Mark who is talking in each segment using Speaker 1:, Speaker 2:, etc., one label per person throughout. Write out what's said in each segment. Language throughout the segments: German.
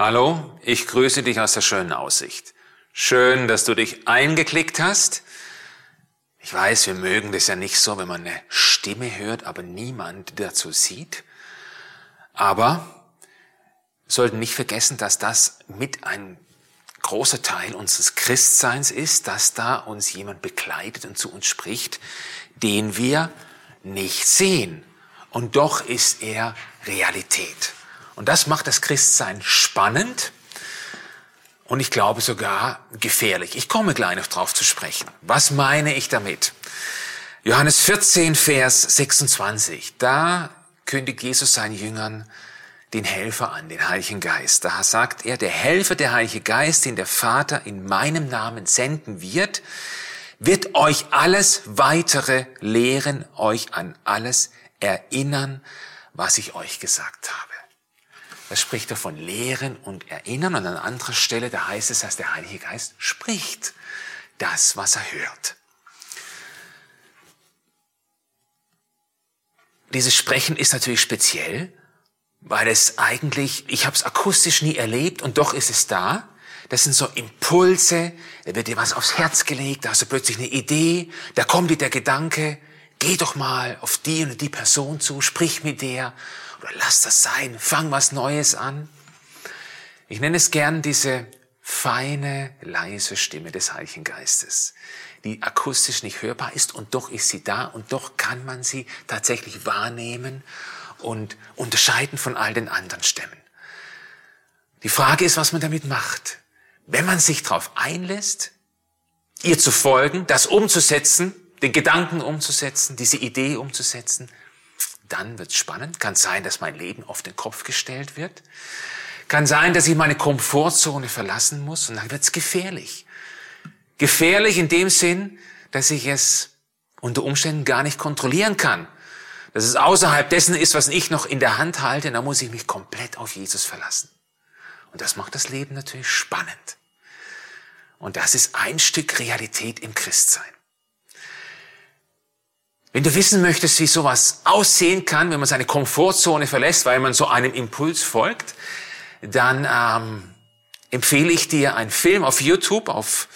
Speaker 1: Hallo, ich grüße dich aus der schönen Aussicht. Schön, dass du dich eingeklickt hast. Ich weiß, wir mögen das ja nicht so, wenn man eine Stimme hört, aber niemand dazu sieht. Aber sollten nicht vergessen, dass das mit ein großer Teil unseres Christseins ist, dass da uns jemand begleitet und zu uns spricht, den wir nicht sehen. Und doch ist er Realität. Und das macht das Christsein spannend und ich glaube sogar gefährlich. Ich komme gleich noch drauf zu sprechen. Was meine ich damit? Johannes 14, Vers 26. Da kündigt Jesus seinen Jüngern den Helfer an, den Heiligen Geist. Da sagt er, der Helfer, der Heilige Geist, den der Vater in meinem Namen senden wird, wird euch alles weitere lehren, euch an alles erinnern, was ich euch gesagt habe. Das spricht davon Lehren und Erinnern. Und an anderer Stelle, da heißt es, dass der Heilige Geist spricht das, was er hört. Dieses Sprechen ist natürlich speziell, weil es eigentlich, ich habe es akustisch nie erlebt und doch ist es da. Das sind so Impulse, da wird dir was aufs Herz gelegt, da hast du plötzlich eine Idee, da kommt dir der Gedanke, geh doch mal auf die und die Person zu, sprich mit der oder lass das sein, fang was Neues an. Ich nenne es gern diese feine, leise Stimme des Heiligen Geistes, die akustisch nicht hörbar ist und doch ist sie da und doch kann man sie tatsächlich wahrnehmen und unterscheiden von all den anderen Stämmen. Die Frage ist, was man damit macht. Wenn man sich darauf einlässt, ihr zu folgen, das umzusetzen, den Gedanken umzusetzen, diese Idee umzusetzen, dann wird's spannend. Kann sein, dass mein Leben auf den Kopf gestellt wird. Kann sein, dass ich meine Komfortzone verlassen muss und dann wird's gefährlich. Gefährlich in dem Sinn, dass ich es unter Umständen gar nicht kontrollieren kann. Dass es außerhalb dessen ist, was ich noch in der Hand halte, dann muss ich mich komplett auf Jesus verlassen. Und das macht das Leben natürlich spannend. Und das ist ein Stück Realität im Christsein. Wenn du wissen möchtest, wie sowas aussehen kann, wenn man seine Komfortzone verlässt, weil man so einem Impuls folgt, dann ähm, empfehle ich dir einen Film auf YouTube, auf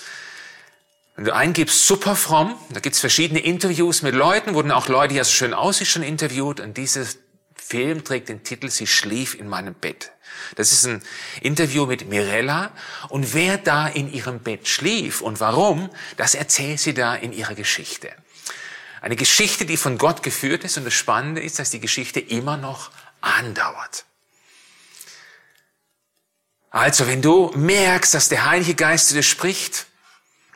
Speaker 1: wenn du eingibst super fromm, da gibt's verschiedene Interviews mit Leuten, wurden auch Leute, die ja so schön aussehen, schon interviewt und dieser Film trägt den Titel Sie schlief in meinem Bett. Das ist ein Interview mit Mirella und wer da in ihrem Bett schlief und warum, das erzählt sie da in ihrer Geschichte. Eine Geschichte, die von Gott geführt ist und das Spannende ist, dass die Geschichte immer noch andauert. Also, wenn du merkst, dass der Heilige Geist zu dir spricht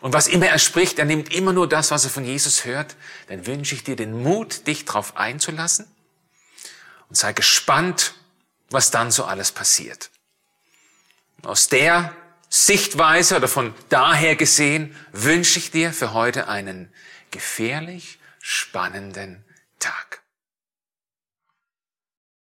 Speaker 1: und was immer er spricht, er nimmt immer nur das, was er von Jesus hört, dann wünsche ich dir den Mut, dich darauf einzulassen und sei gespannt, was dann so alles passiert. Aus der Sichtweise oder von daher gesehen wünsche ich dir für heute einen gefährlich spannenden